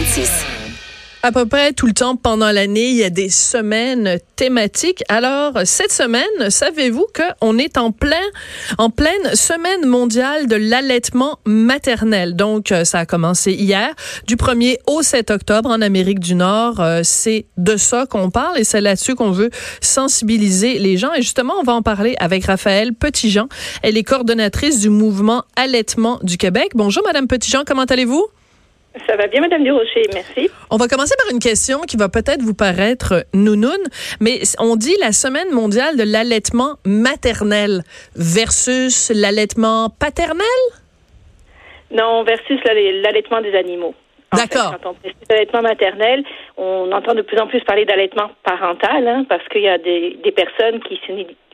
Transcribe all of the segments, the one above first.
46. À peu près tout le temps pendant l'année, il y a des semaines thématiques. Alors, cette semaine, savez-vous qu'on est en plein, en pleine semaine mondiale de l'allaitement maternel? Donc, euh, ça a commencé hier, du 1er au 7 octobre en Amérique du Nord. Euh, c'est de ça qu'on parle et c'est là-dessus qu'on veut sensibiliser les gens. Et justement, on va en parler avec Raphaël Petitjean. Elle est coordonnatrice du mouvement Allaitement du Québec. Bonjour, Madame Petitjean, comment allez-vous? Ça va bien, Madame Durocher, merci. On va commencer par une question qui va peut-être vous paraître nounoun, mais on dit la semaine mondiale de l'allaitement maternel versus l'allaitement paternel? Non, versus l'allaitement des animaux. D'accord. Quand on parle d'allaitement maternel, on entend de plus en plus parler d'allaitement parental, hein, parce qu'il y a des, des personnes qui,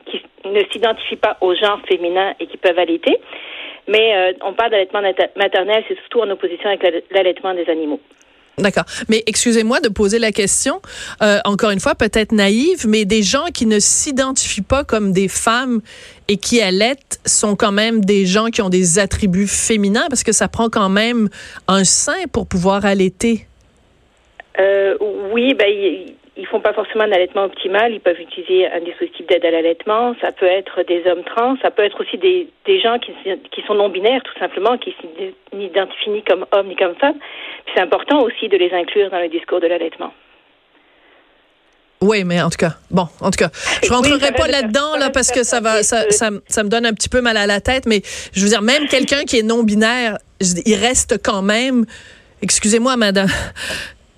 qui ne s'identifient pas au genre féminin et qui peuvent allaiter. Mais euh, on parle d'allaitement maternel, c'est surtout en opposition avec l'allaitement des animaux. D'accord. Mais excusez-moi de poser la question, euh, encore une fois, peut-être naïve, mais des gens qui ne s'identifient pas comme des femmes et qui allaitent sont quand même des gens qui ont des attributs féminins parce que ça prend quand même un sein pour pouvoir allaiter. Euh, oui, ben, font pas forcément un allaitement optimal. Ils peuvent utiliser un dispositif d'aide à l'allaitement. Ça peut être des hommes trans. Ça peut être aussi des, des gens qui, qui sont non binaires, tout simplement, qui s'identifient ni comme hommes ni comme femmes. C'est important aussi de les inclure dans le discours de l'allaitement. Oui, mais en tout cas, bon, en tout cas, je rentrerai pas là-dedans là parce que ça va, ça, ça, ça, me donne un petit peu mal à la tête, mais je veux dire, même quelqu'un qui est non binaire, il reste quand même. Excusez-moi, madame.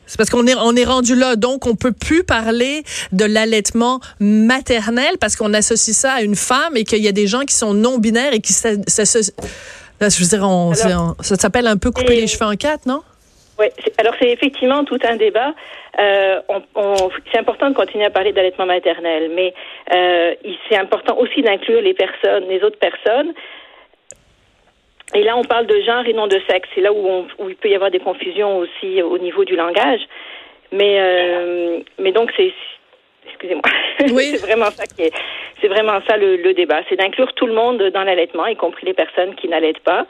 C'est parce qu'on est, on est rendu là. Donc, on peut plus parler de l'allaitement maternel parce qu'on associe ça à une femme et qu'il y a des gens qui sont non-binaires et qui ça, ça, je veux dire, on, ça s'appelle un peu couper les cheveux en quatre, non? Oui, alors c'est effectivement tout un débat. Euh, on, c'est important de continuer à parler d'allaitement maternel, mais euh, c'est important aussi d'inclure les personnes, les autres personnes. Et là, on parle de genre et non de sexe. C'est là où, où il peut y avoir des confusions aussi au niveau du langage. Mais, euh, mais donc, c'est. Excusez-moi. Oui. c'est vraiment ça qui est. C'est vraiment ça le, le débat. C'est d'inclure tout le monde dans l'allaitement, y compris les personnes qui n'allaitent pas.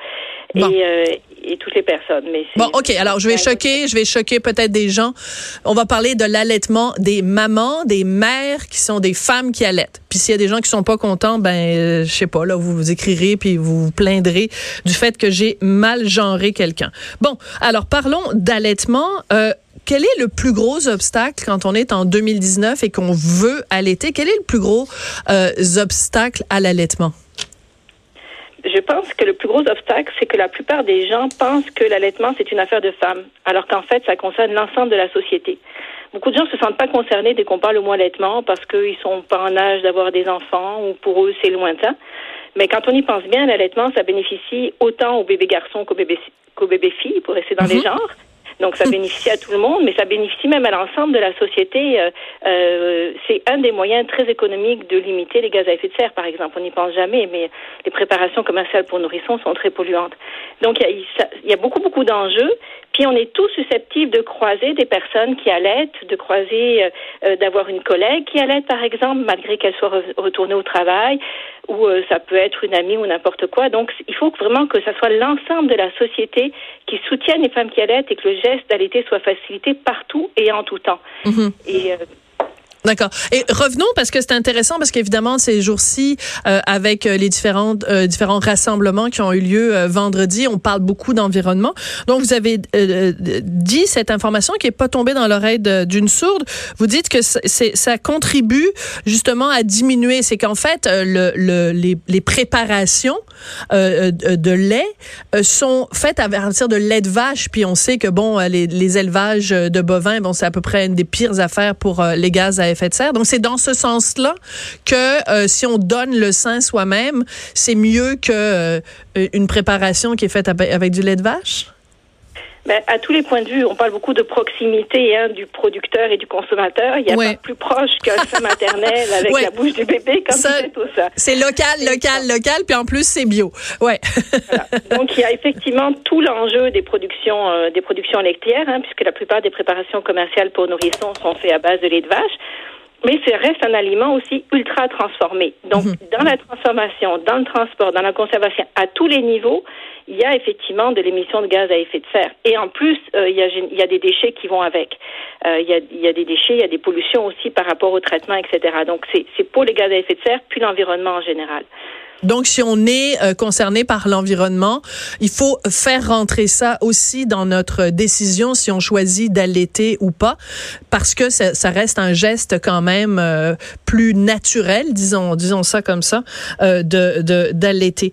Et, euh, et toutes les personnes. Mais bon, OK. Alors, je vais choquer, je vais choquer peut-être des gens. On va parler de l'allaitement des mamans, des mères qui sont des femmes qui allaitent. Puis s'il y a des gens qui sont pas contents, ben, euh, je sais pas, là, vous vous écrirez puis vous vous plaindrez du fait que j'ai mal genré quelqu'un. Bon, alors parlons d'allaitement. Euh, quel est le plus gros obstacle quand on est en 2019 et qu'on veut allaiter? Quel est le plus gros euh, obstacle à l'allaitement? Je pense que le plus gros obstacle, c'est que la plupart des gens pensent que l'allaitement, c'est une affaire de femmes, alors qu'en fait, ça concerne l'ensemble de la société. Beaucoup de gens ne se sentent pas concernés dès qu'on parle au mot allaitement parce qu'ils sont pas en âge d'avoir des enfants ou pour eux, c'est lointain. Mais quand on y pense bien, l'allaitement, ça bénéficie autant aux bébés garçons qu'aux bébés, qu'aux bébés filles, pour rester dans les mhm. genres. Donc ça bénéficie à tout le monde, mais ça bénéficie même à l'ensemble de la société. Euh, euh, c'est un des moyens très économiques de limiter les gaz à effet de serre, par exemple. On n'y pense jamais, mais les préparations commerciales pour nourrissons sont très polluantes. Donc il y y a beaucoup, beaucoup d'enjeux. Puis on est tous susceptibles de croiser des personnes qui allaitent, de croiser, euh, euh d'avoir une collègue qui allait, par exemple, malgré qu'elle soit retournée au travail, ou euh, ça peut être une amie ou n'importe quoi. Donc il faut vraiment que ça soit l'ensemble de la société qui soutienne les femmes qui allaitent et que le geste d'allaiter soit facilité partout et en tout temps. Et euh, D'accord. Et revenons parce que c'est intéressant parce qu'évidemment ces jours-ci euh, avec euh, les différentes euh, différents rassemblements qui ont eu lieu euh, vendredi, on parle beaucoup d'environnement. Donc vous avez dit cette information qui est pas tombée dans l'oreille d'une sourde. Vous dites que c'est ça contribue justement à diminuer, c'est qu'en fait le, le, les, les préparations de lait sont faites à partir de lait de vache, puis on sait que bon les, les élevages de bovins, bon c'est à peu près une des pires affaires pour les gaz à Donc, c'est dans ce sens-là que euh, si on donne le sein soi-même, c'est mieux que euh, préparation qui est faite avec du lait de vache? Ben, à tous les points de vue, on parle beaucoup de proximité hein, du producteur et du consommateur. Il n'y a pas plus proche qu'un sein maternel avec la bouche du bébé, comme c'est tout ça. C'est local, local, local, puis en plus c'est bio. Ouais. Donc il y a effectivement tout l'enjeu des productions, euh, des productions laitières, hein, puisque la plupart des préparations commerciales pour nourrissons sont faites à base de lait de vache. Mais ça reste un aliment aussi ultra transformé. Donc, mhm. dans la transformation, dans le transport, dans la conservation, à tous les niveaux, il y a effectivement de l'émission de gaz à effet de serre. Et en plus, euh, il, y a, il, y a, des déchets qui vont avec. Euh, il, y a, il, y a, des déchets, il y a des pollutions aussi par rapport au traitement, etc. Donc, c'est pour les gaz à effet de serre, puis l'environnement en général. Donc, si on est euh, concerné par l'environnement, il faut faire rentrer ça aussi dans notre décision si on choisit d'allaiter ou pas, parce que ça, ça, reste un geste quand même euh, plus naturel, disons, disons ça comme ça, euh, de d'allaiter.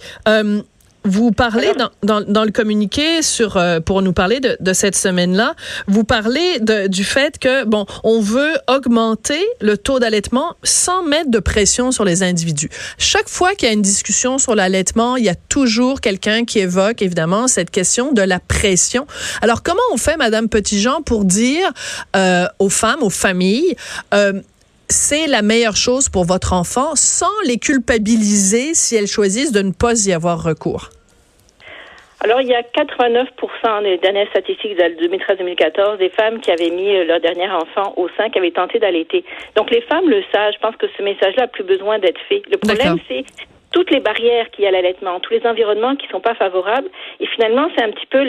Vous parlez dans, dans, dans, le communiqué sur euh, pour nous parler de, de cette semaine-là, vous parlez de, du fait que bon, on veut augmenter le taux d'allaitement sans mettre de pression sur les individus. Chaque fois qu'il y a une discussion sur l'allaitement, il y a toujours quelqu'un qui évoque évidemment cette question de la pression. Alors comment on fait, Madame Petitjean, pour dire euh, aux femmes, aux familles euh, c'est la meilleure chose pour votre enfant sans les culpabiliser si elles choisissent de ne pas y avoir recours? Alors, il y a 89% des dernières statistiques de 2013-2014 des femmes qui avaient mis euh, leur dernier enfant au sein, qui avaient tenté d'allaiter. Donc, les femmes le savent. Je pense que ce message-là a plus besoin d'être fait. Le problème, c'est toutes les barrières qu'il y a à l'allaitement, tous les environnements qui sont pas favorables. Et finalement, c'est un petit peu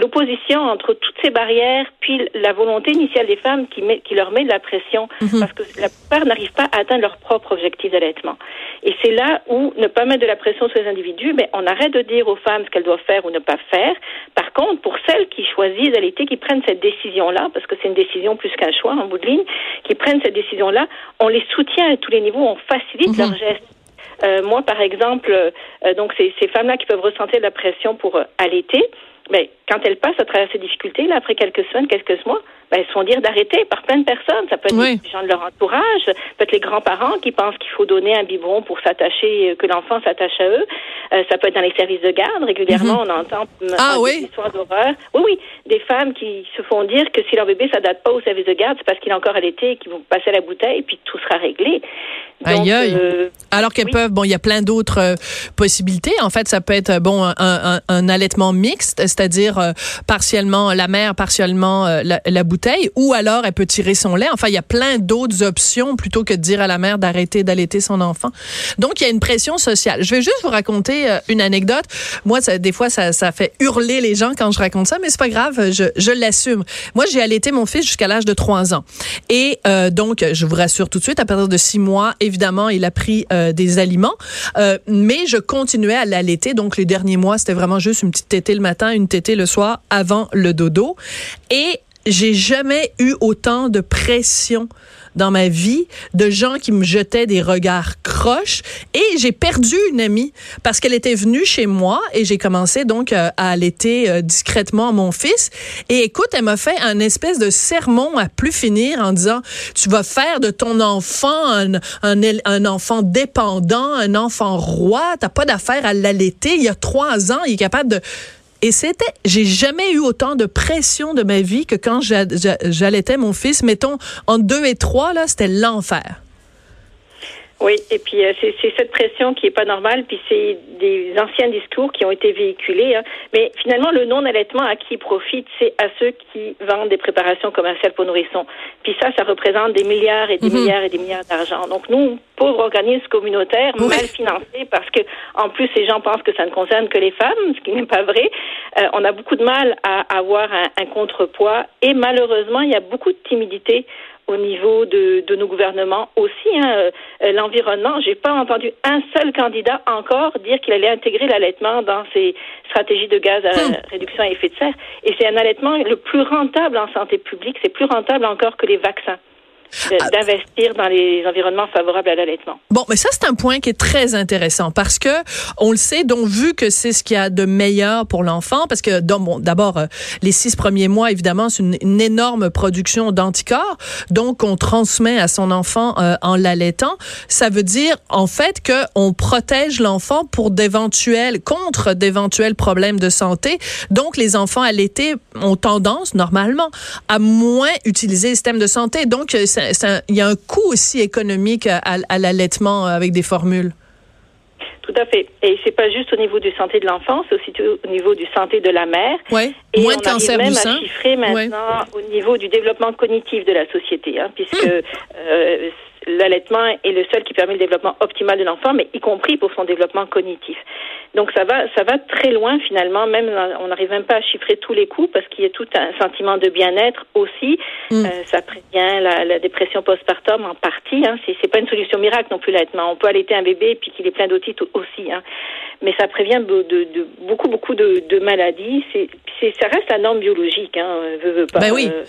l'opposition entre toutes ces barrières, puis la volonté initiale des femmes qui, met, qui leur met de la pression, mhm. parce que la plupart n'arrivent pas à atteindre leur propre objectif d'allaitement. Et c'est là où ne pas mettre de la pression sur les individus, mais on arrête de dire aux femmes ce qu'elles doivent faire ou ne pas faire. Par contre, pour celles qui choisissent d'allaiter, qui prennent cette décision-là, parce que c'est une décision plus qu'un choix en bout de ligne, qui prennent cette décision-là, on les soutient à tous les niveaux, on facilite mhm. geste euh, moi, par exemple, euh, donc ces, femmes-là qui peuvent ressentir de la pression pour euh, allaiter, mais quand elles passent à travers ces difficultés, là, après quelques semaines, quelques mois, ben, elles se font dire d'arrêter par plein de personnes. Ça peut être les gens de leur entourage, ça peut être les grands-parents qui pensent qu'il faut donner un biberon pour s'attacher, que l'enfant s'attache à eux. ça peut être dans les services de garde. Régulièrement, mhm. on entend ah, des histoires d'horreur. Oui, oui, des femmes qui se font dire que si leur bébé s'adapte pas au service de garde, c'est parce qu'il est encore allaité et qu'ils vont passer à la bouteille, puis tout sera réglé. aïe, aïe. Euh, Alors qu'elles peuvent, bon, il y a plein d'autres euh, possibilités. En fait, ça peut être bon un, un, un allaitement mixte, c'est-à-dire euh, partiellement la mère, partiellement la, la, bouteille, ou alors elle peut tirer son lait. Enfin, il y a plein d'autres options plutôt que de dire à la mère d'arrêter d'allaiter son enfant. Donc, il y a une pression sociale. Je vais juste vous raconter une anecdote. Moi, des fois, ça, fait hurler les gens quand je raconte ça, mais c'est pas grave, je, l'assume. Moi, j'ai allaité mon fils jusqu'à l'âge de 3 ans. Et donc, je vous rassure tout de suite, à partir de 6 mois, évidemment, il a pris euh, des aliments, euh, mais je continuais à l'allaiter. Donc, les derniers mois, c'était vraiment juste une petite tétée le matin, une tétée le soir avant le dodo. Et j'ai jamais eu autant de pression dans ma vie de gens qui me jetaient des regards croches. Et j'ai perdu une amie parce qu'elle était venue chez moi et j'ai commencé donc euh, à allaiter euh, discrètement mon fils. Et écoute elle m'a fait un espèce de sermon à plus finir en disant tu vas faire de ton enfant un, un, un enfant dépendant un enfant roi. T'as pas d'affaire à l'allaiter. Il y a trois ans il est capable de et c'était, j'ai jamais eu autant de pression de ma vie que quand j'allaitais mon fils. Mettons, en deux et trois, là, c'était l'enfer. Oui, et puis euh, c'est cette pression qui est pas normale, puis c'est des anciens discours qui ont été véhiculés. Hein. Mais finalement, le non-allaitement, à qui profite, c'est à ceux qui vendent des préparations commerciales pour nourrissons. Puis ça, ça représente des milliards et des mhm. milliards et des milliards d'argent. Donc nous, pauvres organismes communautaires, mal financés, parce que en plus, ces gens pensent que ça ne concerne que les femmes, ce qui n'est pas vrai. Euh, on a beaucoup de mal à avoir un, un contrepoids, et malheureusement, il y a beaucoup de timidité au niveau de, de nos gouvernements aussi. Hein, euh, L'environnement, j'ai pas entendu un seul candidat encore dire qu'il allait intégrer l'allaitement dans ses stratégies de gaz à hmm. réduction à effet de serre. Et c'est un allaitement le plus rentable en santé publique. C'est plus rentable encore que les vaccins. Ah. d'investir dans les environnements favorables à l'allaitement. Bon, mais ça c'est un point qui est très intéressant parce que on le sait, donc vu que c'est ce qu'il y a de meilleur pour l'enfant, parce que bon, d'abord euh, les six premiers mois évidemment c'est une, énorme production d'anticorps, donc on transmet à son enfant euh, en l'allaitant. Ça veut dire en fait que on protège l'enfant pour d'éventuels contre d'éventuels problèmes de santé. Donc les enfants allaités ont tendance normalement à moins utiliser le système de santé. Donc il y a un coût aussi économique à, l'allaitement avec des formules. Tout à fait. Et c'est pas juste au niveau du santé de l'enfant, c'est aussi au niveau du santé de la mère. Ouais. Et Moins on de arrive du même sein. à chiffrer maintenant au niveau du développement cognitif de la société, hein, puisque euh, l'allaitement est le seul qui permet le développement optimal de l'enfant, mais y compris pour son développement cognitif. Donc ça va, ça va très loin finalement. Même on n'arrive même pas à chiffrer tous les coûts parce qu'il y a tout un sentiment de bien-être aussi. Mm. Euh, ça prévient la, la dépression postpartum en partie. Hein. C'est, pas une solution miracle non plus l'allaitement. On peut allaiter un bébé puis qu'il est plein d'otites aussi. Hein. Mais ça prévient de, de, de beaucoup beaucoup de, de maladies. C'est, c'est, ça reste la norme biologique. Hein. Veut, veut pas. Ben oui. Euh,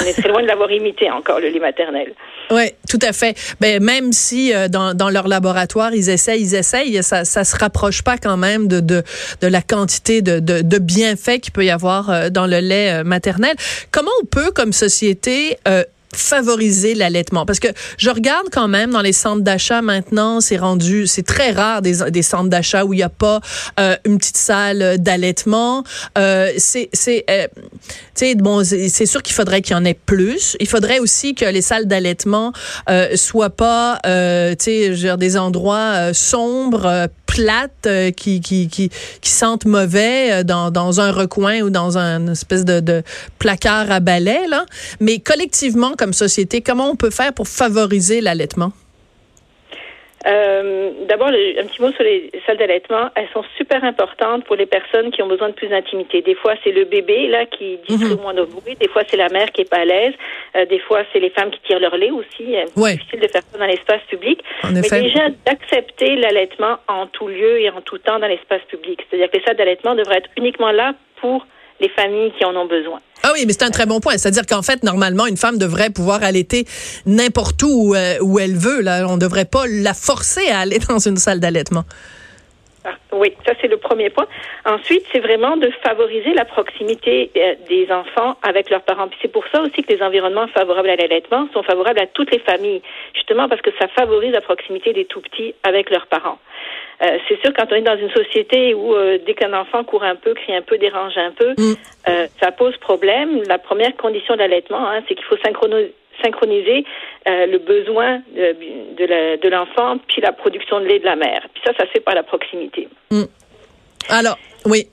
on est très loin de l'avoir imité encore le lait maternel. Oui, tout à fait. Ben, même si euh, dans, dans leur laboratoire, ils essayent, ils essayent, ça ça se rapproche pas quand même de, de, de la quantité de, de, de bienfaits qu'il peut y avoir euh, dans le lait euh, maternel. Comment on peut, comme société, euh, favoriser l'allaitement? Parce que je regarde quand même dans les centres d'achat maintenant c'est rendu c'est très rare des, des centres d'achat où il n'y a pas euh, une petite salle d'allaitement. Euh, c'est c'est euh, bon c'est sûr qu'il faudrait qu'il y en ait plus. Il faudrait aussi que les salles d'allaitement euh, soient pas euh, tu sais des endroits euh, sombres plates euh, qui, qui qui qui sentent mauvais euh, dans dans un recoin ou dans un espèce de, de placard à balai là mais collectivement comme société, comment on peut faire pour favoriser l'allaitement? Euh, D'abord, le- un petit mot sur les salles d'allaitement. Elles sont super importantes pour les personnes qui ont besoin de plus d'intimité. Des fois, c'est le bébé là qui distribue Mhm. moins de bruit. Des fois, c'est la mère qui est pas à l'aise. Euh, des fois, c'est les femmes qui tirent leur lait aussi. Euh, Ouais. C'est difficile de faire ça dans l'espace public. En Mais effet. déjà, d'accepter l'allaitement en tout lieu et en tout temps dans l'espace public. C'est-à-dire que les salles d'allaitement devraient être uniquement là pour les familles qui en ont besoin. Ah oui, mais c'est un très bon point. C'est-à-dire qu'en fait, normalement, une femme devrait pouvoir allaiter n'importe où où, euh, où elle veut. Là. On ne devrait pas la forcer à aller dans une salle d'allaitement. Ah, Oui, ça c'est le premier point. Ensuite, c'est vraiment de favoriser la proximité euh, des enfants avec leurs parents. Puis c'est pour ça aussi que les environnements favorables à l'allaitement sont favorables à toutes les familles, justement parce que ça favorise la proximité des tout petits avec leurs parents. Euh, c'est sûr quand on est dans une société où euh, dès qu'un enfant court un peu, crie un peu, dérange un peu, Mm. euh, ça pose problème. La première condition de l'allaitement, hein, c'est qu'il faut synchroniser synchroniser euh, le besoin de, de la- de l'enfant puis la production de lait de la mère. Puis ça, ça se fait par la proximité. Alors, oui.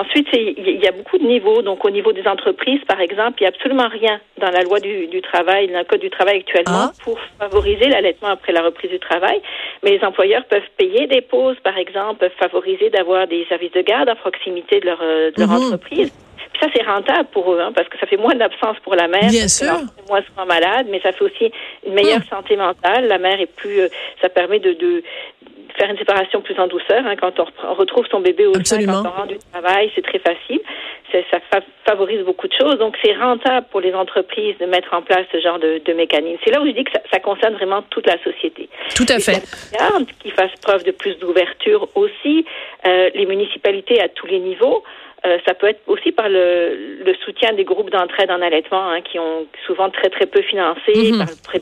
Ensuite, il y a beaucoup de niveaux. Donc, au niveau des entreprises, par exemple, il n'y a absolument rien dans la loi du, du travail, dans le code du travail actuellement, Ah. pour favoriser l'allaitement après la reprise du travail. Mais les employeurs peuvent payer des pauses, par exemple, peuvent favoriser d'avoir des services de garde à proximité de leur, euh, de leur Mhm. entreprise. Puis ça, c'est rentable pour eux, hein, parce que ça fait moins d'absence pour la mère. Bien sûr. moins souvent malade, mais ça fait aussi une meilleure Mhm. santé mentale. La mère est plus, euh, ça permet de, de faire une séparation plus en douceur. hein, quand on, retrouve son bébé au sein, Absolument. quand on rentre du travail, c'est très facile. Ça fa- favorise beaucoup de choses. Donc, c'est rentable pour les entreprises de mettre en place ce genre de, de mécanisme. C'est là où je dis que ça, ça concerne vraiment toute la société. Tout à fait. qui fassent preuve de plus d'ouverture aussi, euh, les municipalités à tous les niveaux. Euh, ça peut être aussi par le, le soutien des groupes d'entraide en allaitement hein, qui ont souvent très très peu financé Mhm. par le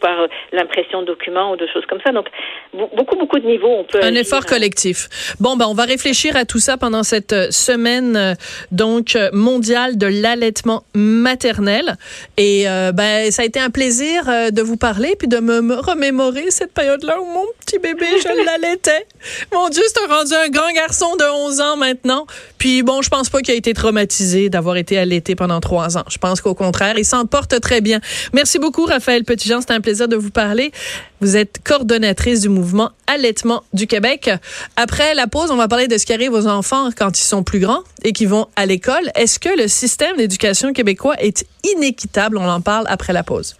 par l'impression de documents ou de choses comme ça. Donc be- beaucoup beaucoup de niveaux on peut Un agir, effort collectif. Bon, ben, on va réfléchir à tout ça pendant cette euh, semaine euh, donc euh, mondiale de l'allaitement maternel. Et euh, ben, ça a été un plaisir de vous parler puis de me, me remémorer cette période-là où mon petit bébé, je l'allaitais. Mon Dieu, c'est rendu un grand garçon de 11 ans maintenant. Puis bon, je pense pas qu'il a été traumatisé d'avoir été allaité pendant trois ans. Je pense qu'au contraire, il s'en porte très bien. Merci beaucoup, Raphaël Petitjean. C'était un plaisir de vous parler. Vous êtes coordonnatrice du mouvement Allaitement du Québec. Après la pause, on va parler de ce qui arrive aux enfants quand ils sont plus grands et qui vont à l'école. Est-ce que le système d'éducation québécois est inéquitable? On en parle après la pause.